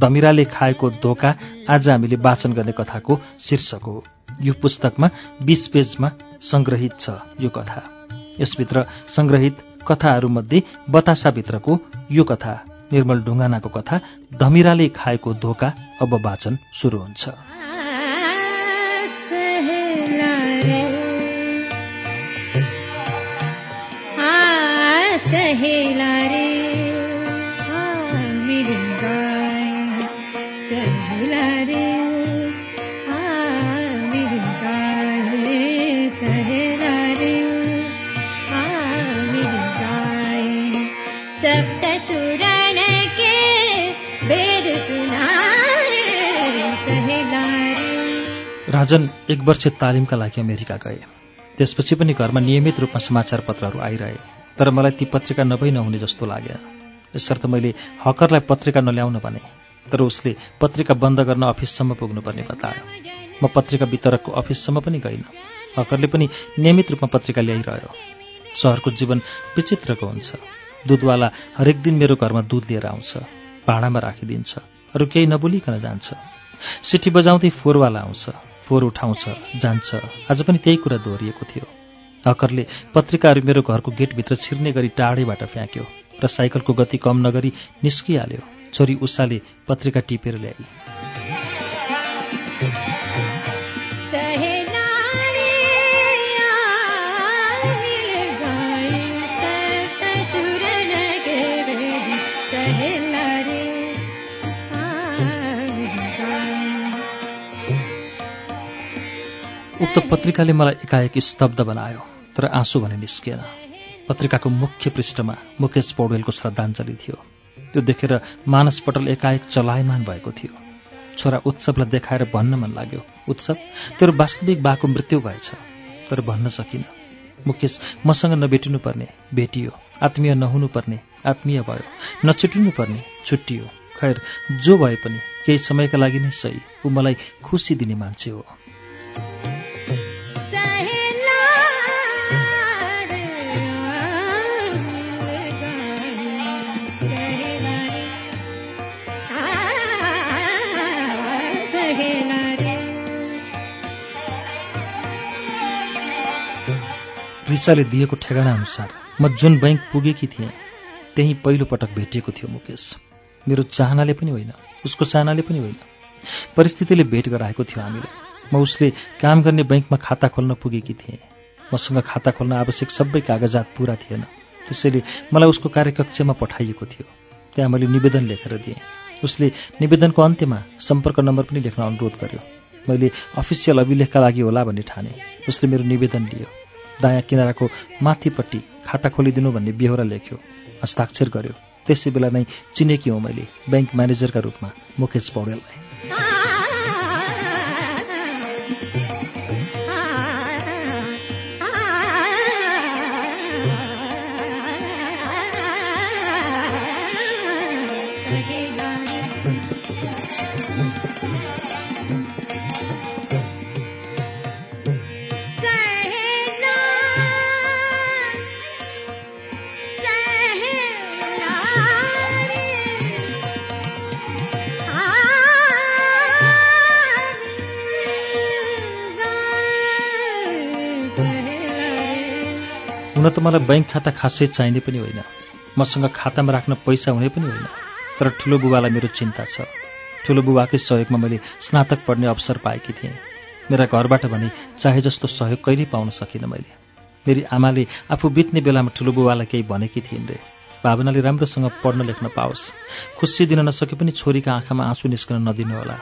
धमिराले खाएको धोका आज हामीले वाचन गर्ने कथाको शीर्षक हो। यो पुस्तकमा बीस पेजमा संग्रहित छ यो कथा। यसभित्र संग्रहित कथाहरूमध्ये बतासाभित्रको यो कथा निर्मल ढुङ्गानाको कथा धमिराले खाएको धोका अब वाचन सुरु हुन्छ। सहेला राजन एक वर्ष तालिमका लागि अमेरिका गए। त्यसपछि पनि घरमा नियमित रूपमा समाचार पत्रहरू आइरहे तर मलाई ती पत्रिका नभई नहुने जस्तो लाग्यो। यसर्थ मैले हकरलाई पत्रिका नल्याउन भने तर उसले पत्रिका बन्द गर्न अफिससम्म पुग्नुपर्ने बतायो। म पत्रिका वितरकको अफिससम्म पनि गइनँ। हकरले पनि नियमित रूपमा पत्रिका ल्याइरह्यो। सहरको जीवन विचित्रको हुन्छ। दुधवाला हरेक दिन मेरो घरमा दुध लिएर आउँछ भाँडामा राखिदिन्छ अरू केही नबोलिकन जान्छ। सिटी बजाउँदै फोहोरवाला आउँछ। फोहोर उठाउँछ जान्छ। आज पनि त्यही कुरा दोहोरिएको थियो। हकरले पत्रिकाहरू मेरो घरको गेटभित्र छिर्ने गरी टाढैबाट फ्याँक्यो र साइकलको गति कम नगरी निस्किहाल्यो। छोरी उषाले पत्रिका टिपेर ल्याई। उक्त पत्रिकाले मलाई एकाएक स्तब्ध बनायो तर आँसु भने निस्किएन पत्रिकाको मुख्य पृष्ठमा मुकेश पौडेलको श्रद्धाञ्जली थियो। त्यो देखेर मानस पटल एकाएक चलायमान भएको थियो। छोरा उत्सवलाई देखाएर भन्न मन लाग्यो उत्सव तेरो वास्तविक बाको मृत्यु भएछ। तर भन्न सकिन। मुकेश मसँग नभेटिनु पर्ने भेटियो। आत्मीय नहुनु पर्ने आत्मीय भयो। नछुटिनु पर्ने छुट्टियो। खैर जो भए पनि केही समयका लागि नै सही। ऊ मलाई खुसी दिने मान्छे हो। रिचाले दिएको ठेगाना अनुसार म जुन बैङ्क पुगेकी थिएँ त्यही पहिलो पटक भेटिएको थियो मुकेश। मेरो चाहनाले पनि होइन उसको चाहनाले पनि होइन। परिस्थितिले भेट गराएको थियो हामीले म उसले काम गर्ने बैङ्कमा खाता खोल्न पुगेकी थिएँ। मसँग खाता खोल्न आवश्यक सबै कागजात पुरा थिएन। त्यसैले मलाई उसको कार्यकक्षमा पठाइएको थियो। त्यहाँ मैले निवेदन लेखेर दिएँ। उसले निवेदनको अन्त्यमा सम्पर्क नम्बर पनि लेख्न अनुरोध गर्यो। मैले अफिसियल अभिलेखका लागि होला भन्ने ठाने। उसले मेरो निवेदन लियो। दायाँ किनाराको माथिपट्टि खाता खोलिदिनु भन्ने बेहोरा लेख्यो। हस्ताक्षर गर्यो। त्यसै बेला नै चिनेकी हौँ मैले ब्याङ्क म्यानेजरका रूपमा मुकेश पौडेललाई। त मलाई बैङ्क खाता खासै चाहिने पनि होइन। मसँग खातामा राख्न पैसा हुने पनि होइन। तर ठुलो बुबालाई मेरो चिन्ता छ। ठुलो बुबाकै सहयोगमा मैले स्नातक पढ्ने अवसर पाएकी थिएँ। मेरा घरबाट भने चाहे जस्तो सहयोग कहिल्यै पाउन सकिनँ मैले। मेरी आमाले आफू बित्ने बेलामा ठुलो बुबालाई केही भनेकी थिइन् रे। भावनाले राम्रोसँग पढ्न लेख्न पाओस्। खुसी दिन नसके पनि छोरीका आँखामा आँसु निस्कन नदिनु होला।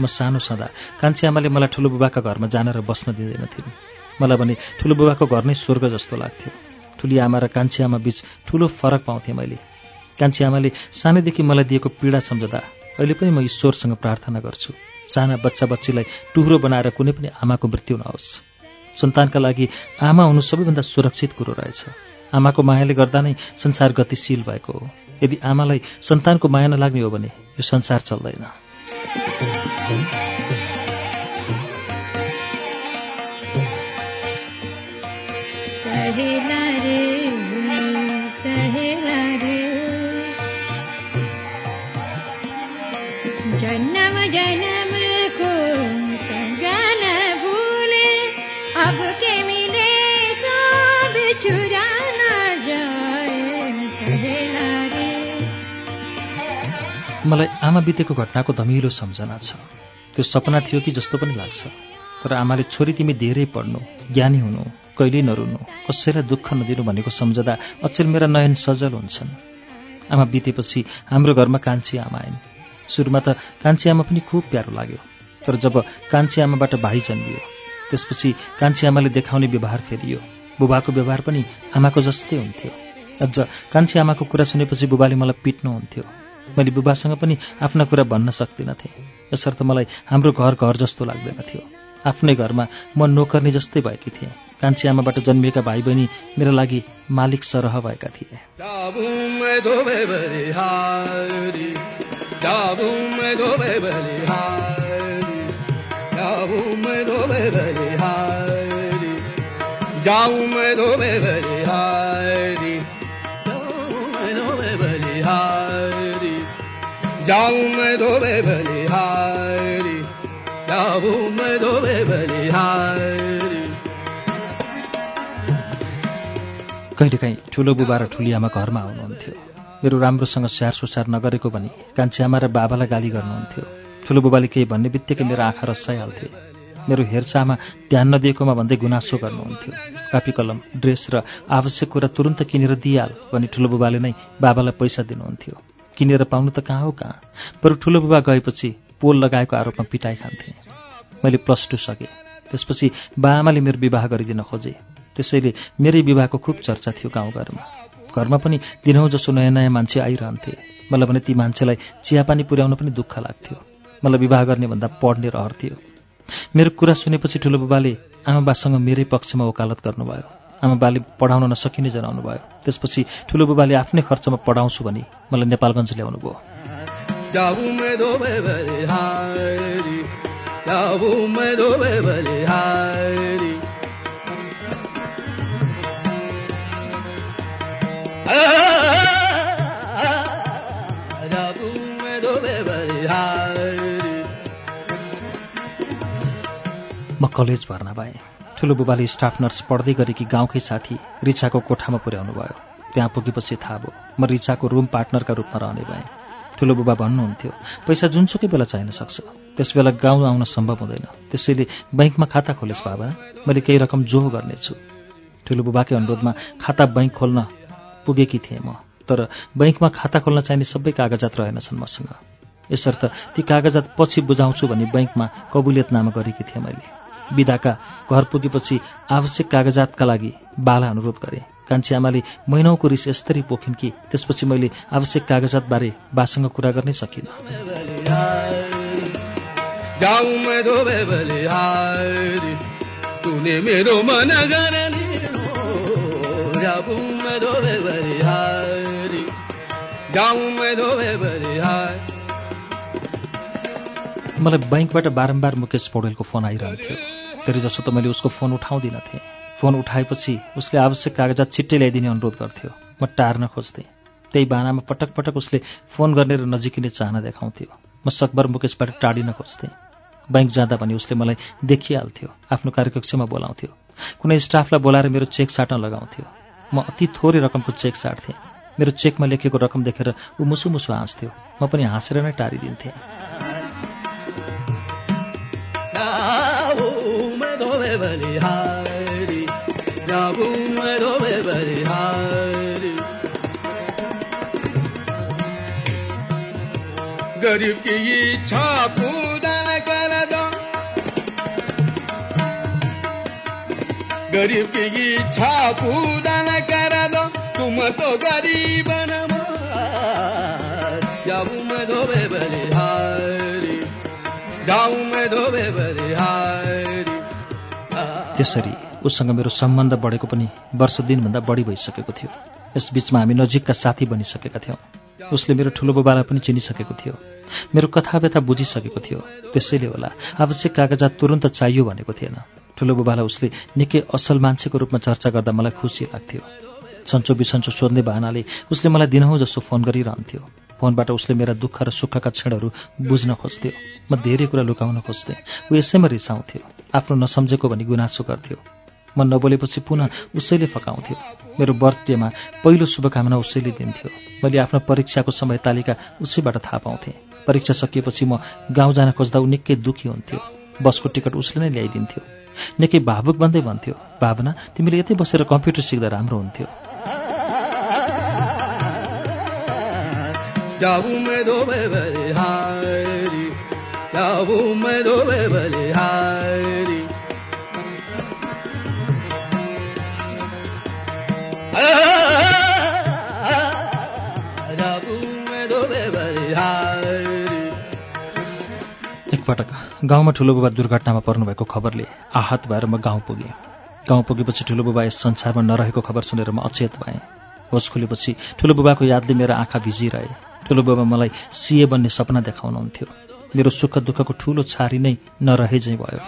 म सानो छँदा कान्छी आमाले मलाई ठुलो बुबाका घरमा जान र बस्न दिँदैनथिन्। मलाई भने ठुलो बुबाको घर नै स्वर्ग जस्तो लाग्थ्यो। ठुली आमा र कान्छी आमा बीच ठुलो फरक पाउँथेँ मैले। कान्छी आमाले सानैदेखि मलाई दिएको पीडा सम्झदा अहिले पनि म ईश्वरसँग प्रार्थना गर्छु। साना बच्चा बच्चीलाई टुह्रो बनाएर कुनै पनि आमाको मृत्यु नहोस्। सन्तानका लागि आमा हुनु सबैभन्दा सुरक्षित कुरो रहेछ। आमाको मायाले गर्दा नै संसार गतिशील भएको हो। यदि आमालाई सन्तानको माया नलाग्ने हो भने यो संसार चल्दैन। मलाई आमा बितेको घटनाको धमिलो सम्झना छ। त्यो सपना थियो कि जस्तो पनि लाग्छ। तर आमाले छोरी तिमी धेरै पढ्नु ज्ञानी हुनु कहिल्यै नरुनु कसैलाई दुःख नदिनु भनेको सम्झदा अचेल मेरा नयन सजल हुन्छन्। आमा बितेपछि हाम्रो घरमा कान्छी आमा आइन्। सुरुमा त कान्छी आमा पनि खुब प्यारो लाग्यो तर जब कान्छी आमाबाट भाइ जन्मियो त्यसपछि कान्छी आमाले देखाउने व्यवहार फेरियो बुबाको व्यवहार पनि आमाको जस्तै हुन्थ्यो। अझ कान्छी आमाको कुरा सुनेपछि बुबाले मलाई पिट्नुहुन्थ्यो मैले बुबासँग पनि आफ्ना कुरा भन्न सक्दिनथेँ। यसर्थ मलाई हाम्रो घर घर जस्तो लाग्दैन थियो। आफ्नै घरमा म नोकर्नी जस्तै भएकी थिएँ। कान्छी आमाबाट जन्मिएका भाइ बहिनी मेरा लागि मालिक सरह भएका थिए। जाऊं मैं दो बलिहारी दो बलिहारी कहिलेकाहीँ ठुलो बुबा र ठुली आमा घरमा आउनुहुन्थ्यो। मेरो राम्रोसँग स्याहार सुसार नगरेको भनी कान्छी आमा र बाबालाई गाली गर्नुहुन्थ्यो। ठुलो बुबाले केही भन्ने बित्तिकै मेरो आँखा रसाइहाल्थे मेरो हेरचाहमा ध्यान नदिएकोमा भन्दै गुनासो गर्नुहुन्थ्यो। कापी कलम ड्रेस र आवश्यक कुरा तुरन्त किनेर दिइहाल भनी ठुलो बुबाले नै बाबालाई पैसा दिनुहुन्थ्यो। किनेर पाउनु त कहाँ हो कहाँ? बरु ठुलो बुबा गएपछि पोल लगाएको आरोपमा पिटाइ खान्थे मैले प्लस टू सकेँ। त्यसपछि बाआमाले मेरो विवाह गरिदिन खोजे। त्यसैले मेरै विवाहको खुब चर्चा थियो गाउँघरमा। घरमा पनि दिनहुँ जसो नयाँ नयाँ मान्छे आइरहन्थे। मलाई भने ती मान्छेलाई चियापानी पुर्याउन पनि दुःख लाग्थ्यो। मलाई विवाह गर्ने भन्दा पढ्ने रहर थियो। मेरो कुरा सुनेपछि ठुलो बुबाले आमाबासँग मेरै पक्षमा वकालत गर्नुभयो। आमाबाले पढाउन नसकिने जनाउनु भयो। त्यसपछि ठुलो बुबाले आफ्नै खर्चमा पढाउँछु भनी मलाई नेपालगञ्ज ल्याउनु भयो बलिहारी म कलेज भर्ना भएँ ठुलो बुबाले स्टाफ नर्स पढ्दै गरेकी गाउँकै साथी रिचाको कोठामा पुर्याउनु भयो। त्यहाँ पुगेपछि थाहा भयो म रिचाको रुम पार्टनरका रूपमा रहने भएँ। ठुलो बुबा भन्नुहुन्थ्यो पैसा जुनसुकै बेला चाहिन सक्छ। त्यस बेला गाउँ आउन सम्भव हुँदैन। त्यसैले बैङ्कमा खाता खोलेस् बाबा। मैले केही रकम जो गर्नेछु। ठुलो बुबाकै अनुरोधमा खाता बैङ्क खोल्न पुगेकी थिएँ म। तर बैङ्कमा खाता खोल्न चाहिने सबै कागजात रहेनछन् मसँग। यसर्थ ती कागजात पछि बुझाउँछु भनी बैङ्कमा कबुलियतनामा गरेकी थिएँ मैले। विदाका घर पुगेपछि आवश्यक कागजातका लागि बाला अनुरोध गरेँ। कान्छी आमाले महिनौको रिस यस्तरी पोखिन् कि त्यसपछि मैले आवश्यक कागजातबारे बासँग कुरा गर्नै सकिनँ। जाऊं मैं दो बलिहारी मेरो मन गरली जाऊं मैं दो बलिहारी जाऊं मैं दो बलिहारी मलाई बैङ्कबाट बारम्बार मुकेश पौडेलको फोन आइरहन्थ्यो धेरै जसो त मैले उसको फोन उठाउँदिन थिएँ। फोन उठाएपछि उसले आवश्यक कागजात छिट्टै ल्याइदिने अनुरोध गर्थ्यो। म टार्न खोज्थेँ। त्यही बानामा पटक पटक उसले फोन गर्ने र नजिकिने चाहना देखाउँथ्यो। म सकभर मुकेशबाट टाढिन खोज्थेँ। बैङ्क जाँदा भने उसले मलाई देखिहाल्थ्यो आफ्नो कार्यकक्षमा बोलाउँथ्यो। कुनै स्टाफलाई बोलाएर मेरो चेक साट्न लगाउँथ्यो। म अति थोरै रकमको चेक साट्थेँ। मेरो चेकमा लेखेको रकम देखेर ऊ मुसु मुसु हाँस्थ्यो। म पनि हाँसेर नै टारिदिन्थेँ। गरीब त्यसरी उसँग मेरो सम्बन्ध बढेको पनि वर्ष दिनभन्दा बढी भइसकेको थियो। यसबीचमा हामी नजिकका साथी बनिसकेका थियौँ। उसले मेरो ठुलो बुबालाई पनि चिनिसकेको थियो। मेरो कथा व्यथा बुझिसकेको थियो। त्यसैले होला आवश्यक कागजात तुरन्त चाहियो भनेको थिएन। ठुलो बुबालाई उसले निकै असल मान्छेको रूपमा चर्चा गर्दा मलाई खुसी लाग्थ्यो। सन्चो बिसन्चो सोध्ने बाहनाले उसले मलाई दिनहुँ जसो फोन गरिरहन्थ्यो। फोनबाट उसले मेरा दुःख र सुखका क्षणहरू बुझ्न खोज्थ्यो। म धेरै कुरा लुकाउन खोज्थेँ। ऊ यसैमा रिसाउँथ्यो। आफ्नो नसम्झेको भनी गुनासो गर्थ्यो। म नबोलेपछि पुनः उसैले फकाउँथ्यो। मेरो बर्थडेमा पहिलो शुभकामना उसैले दिन्थ्यो। मैले आफ्नो परीक्षाको समय तालिका उसैबाट थाहा पाउँथेँ। परीक्षा सकिएपछि म गाउँ जान खोज्दा ऊ निकै दुःखी हुन्थ्यो। बसको टिकट उसले नै ल्याइदिन्थ्यो। निकै भावुक बन्दै भन्थ्यो भावना तिमीले यतै बसेर कम्प्युटर सिक्दा राम्रो हुन्थ्यो। जाऊं एकपटक गाउँमा ठुलो बुबा दुर्घटनामा पर्नुभएको खबरले आहत भएर म गाउँ पुगेँ। गाउँ पुगेपछि ठुलो बुबा यस संसारमा नरहेको खबर सुनेर म अचेत भएँ। होस खुलेपछि ठुलो बुबाको यादले मेरा आँखा भिजिरहे। ठुलो बुबा मलाई सिए बन्ने सपना देखाउनुहुन्थ्यो। मेरो सुख दुःखको ठुलो छारी नै नरहे चाहिँ भयो।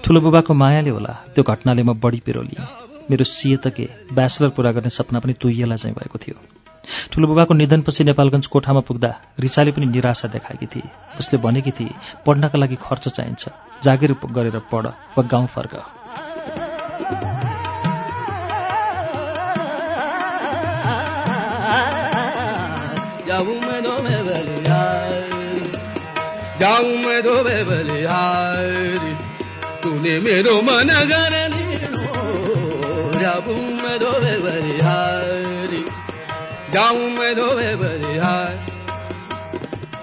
ठुलो बुबाको मायाले होला त्यो घटनाले म बढी पिरोलिएँ। मेरो सिए त के? ब्याचलर पुरा गर्ने सपना पनि तुइएला चाहिँ भएको थियो। ठुलो बुबाको निधनपछि नेपालगञ्ज कोठामा पुग्दा रिचाले पनि निराशा देखाएकी थिए उसले भनेकी थिए पढ्नका लागि खर्च चाहिन्छ जागिर गरेर पढ वा गाउँ फर्क मेरो मन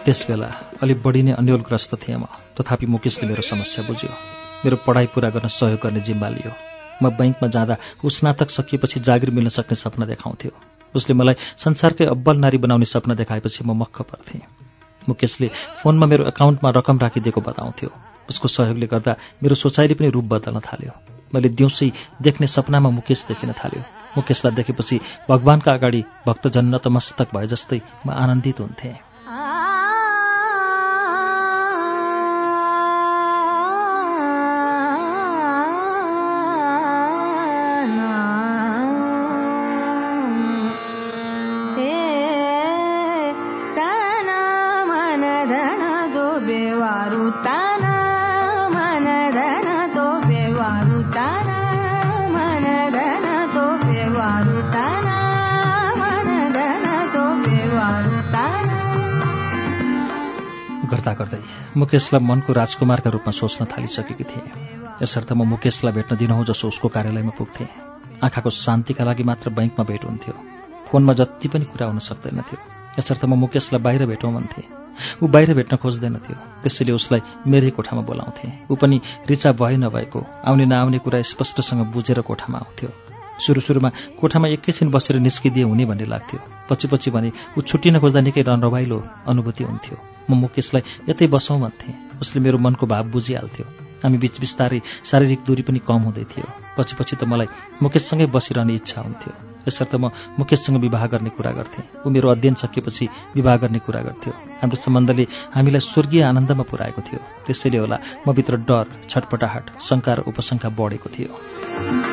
त्यसबेला अलिक बढी नै अन्यलग्रस्त थिएँ म। तथापि मुकेशले मेरो समस्या बुझ्यो। मेरो पढाइ पुरा गर्न सहयोग गर्ने जिम्मा लियो। म बैङ्कमा जाँदा ऊ स्नातक सकिएपछि जागिर मिल्न सक्ने सपना देखाउँथ्यो। उसले मलाई संसारकै अब्बल नारी बनाउने सपना देखाएपछि म मक्ख पर्थेँ मुकेशले फोनमा मेरो एकाउन्टमा रकम राखिदिएको बताउँथ्यो। उसको सहयोगले गर्दा मेरो सोचाइले पनि रूप बदल्न थाल्यो। मैले दिउँसै देख्ने सपनामा मुकेश देखिन थाल्यो। मुकेशलाई देखेपछि भगवान्का अगाडि भक्तजन नतमस्तक भए जस्तै म आनन्दित हुन्थेँ। गर्दा गर्दै मुकेशलाई मनको राजकुमारका रूपमा सोच्न थालिसकेकी थिएँ। यसर्थ म मुकेशलाई भेट्न दिनहुँ जसो उसको कार्यालयमा पुग्थेँ। आँखाको शान्तिका लागि मात्र बैङ्कमा भेट हुन्थ्यो। फोनमा जति पनि कुरा हुन सक्दैनथ्यो। यसर्थ म मुकेशलाई बाहिर भेटौँ भन्थेँ। ऊ बाहिर भेट्न खोज्दैनथ्यो। त्यसैले उसलाई मेरै कोठामा बोलाउँथेँ। ऊ पनि रिचा भए नभएको आउने नआउने कुरा स्पष्टसँग बुझेर कोठामा आउँथ्यो। सुरु सुरुमा कोठामा एकैछिन बसेर निस्किदिए हुने भन्ने लाग्थ्यो। पछि पछि भने ऊ छुट्टिन खोज्दा निकै रमाइलो अनुभूति हुन्थ्यो। म मुकेशलाई यतै बसौँ भन्थेँ। उसले मेरो मनको भाव बुझिहाल्थ्यो। हामी बिच बिस्तारै शारीरिक दूरी पनि कम हुँदै थियो। पछि पछि त मलाई मुकेशसँगै बसिरहने इच्छा हुन्थ्यो। यसर्थ म मुकेशसँग विवाह गर्ने कुरा गर्थेँ। ऊ मेरो अध्ययन सकिएपछि विवाह गर्ने कुरा गर्थ्यो। हाम्रो सम्बन्धले हामीलाई स्वर्गीय आनन्दमा पुर्याएको थियो। त्यसैले होला म भित्र डर छटपटाहट शङ्का र उपशङ्का बढेको थियो।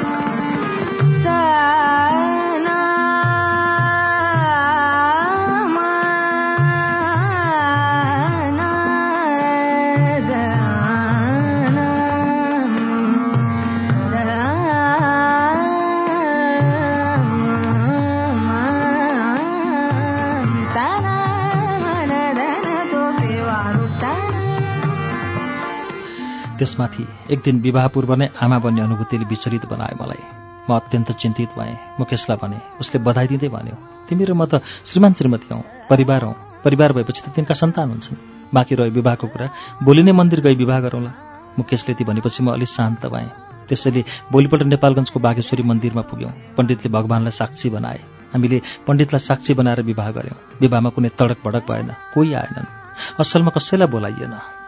त्यसमाथि एक दिन विवाह पूर्व नै आमा बन्ने अनुभूतिले विचलित बनायो मलाई। म अत्यन्त चिन्तित भएँ। मुकेशलाई भने उसले बधाई दिँदै भन्यो तिमी र म त श्रीमान श्रीमती हौ परिवार हौ। परिवार भएपछि त तिनका सन्तान हुन्छन्। बाँकी रह्यो विवाहको कुरा। भोलि नै मन्दिर गई विवाह गरौँला। मुकेशले ती भनेपछि म अलिक शान्त भएँ। त्यसैले भोलिपल्ट नेपालगञ्जको बागेश्वरी मन्दिरमा पुग्यौँ। पण्डितले भगवान्लाई साक्षी बनाए। हामीले पण्डितलाई साक्षी बनाएर विवाह गऱ्यौँ। विवाहमा कुनै तडक भडक भएन कोही आएनन्। असलमा कसैलाई बोलाइएन।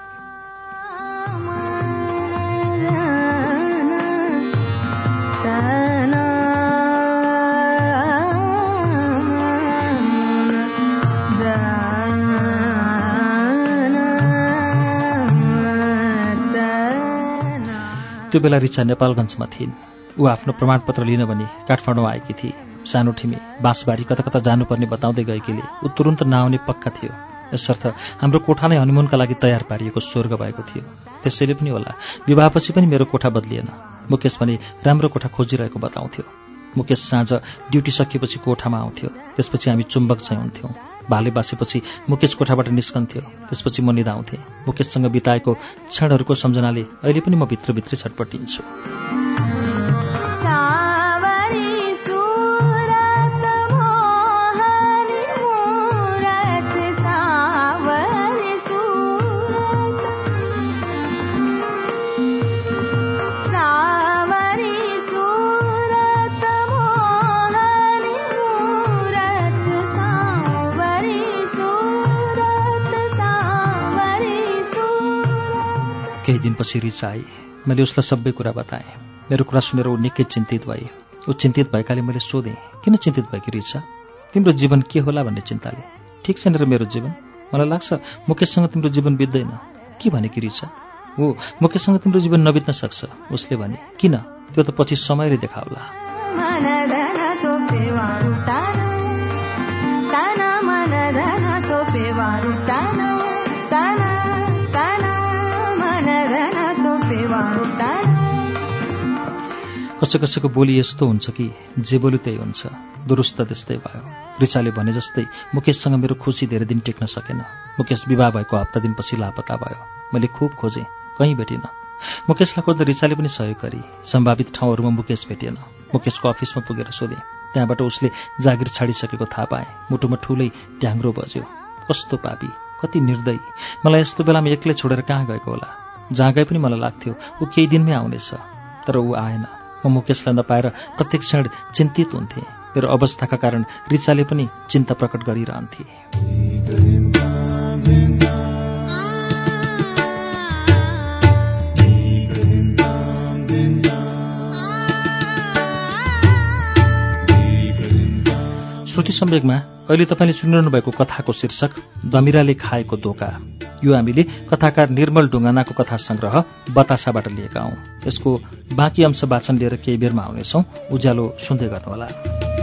त्यो बेला रिचा नेपालगञ्जमा थिइन्। ऊ आफ्नो प्रमाणपत्र लिन भनी काठमाडौँ आएकी थिए सानो ठिमी बाँसबारी कता कता जानुपर्ने बताउँदै गएकीले ऊ तुरुन्त नआउने पक्का थियो। यसर्थ हाम्रो कोठा नै हनिमुनका लागि तयार पारिएको स्वर्ग भएको थियो। त्यसैले पनि होला विवाहपछि पनि मेरो कोठा बदलिएन। मुकेश भने राम्रो कोठा खोजिरहेको बताउँथ्यो। मुकेश साँझ ड्युटी सकिएपछि कोठामा आउँथ्यो। त्यसपछि हामी चुम्बक चाहिँ हुन्थ्यौँ। भाले बासेपछि मुकेश कोठाबाट निस्कन्थ्यो। त्यसपछि म निधाउँथेँ मुकेशसँग बिताएको क्षणहरूको सम्झनाले अहिले पनि म भित्रभित्रै छटपटिन्छु। दिनपछि रिचा मैले उसलाई सबै कुरा बताएँ मेरो कुरा सुनेर ऊ निकै चिन्तित भए ऊ चिन्तित भएकाले मैले सोधेँ किन चिन्तित भएकी रिचा? तिम्रो जीवन के होला भन्ने चिन्ताले ठिक छैन र मेरो जीवन? मलाई लाग्छ मुकेशसँग तिम्रो जीवन बित्दैन। के भनेकी रिचा? हो मुकेशसँग तिम्रो जीवन नबित्न सक्छ। उसले भने किन? त्यो त पछि समयले देखाउला। कसै कसैको बोली यस्तो हुन्छ कि जे बोल्यो त्यही हुन्छ। दुरुस्त त्यस्तै भयो। रिचाले भने जस्तै मुकेशसँग मेरो खुसी धेरै दिन टेक्न सकेन। मुकेश विवाह भएको हप्ता दिनपछि लापता भयो। मैले खुब खोजेँ कहीँ भेटिनँ। मुकेशलाई खोज्दा रिचाले पनि सहयोग गरी सम्भावित ठाउँहरूमा मुकेश भेटिएन। मुकेशको अफिसमा पुगेर सोधेँ। त्यहाँबाट उसले जागिर छाडिसकेको थाहा पाएँ मुटुमा ठुलै ट्याङ्ग्रो बज्यो। कस्तो पापी कति निर्दयी। मलाई यस्तो बेलामा एक्लै छोडेर कहाँ गएको होला? जहाँ गए पनि मलाई लाग्थ्यो ऊ केही दिनमै आउनेछ तर ऊ आएन। म मुकेशलाई नपाएर प्रत्येक क्षण चिन्तित हुन्थेँ। मेरो अवस्थाका कारण रिचाले पनि चिन्ता प्रकट गरिरहन्थे। श्रुति सम्वेकमा अहिले तपाईँले सुनिरहनु भएको कथाको शीर्षक दमिराले खाएको धोका। यो हामीले कथाकार निर्मल ढुङ्गानाको कथा संग्रह बतासाबाट लिएका हौं। यसको बाँकी अंश वाचन लिएर केही बेरमा आउनेछौं। उज्यालो सुन्दै गर्नुहोला।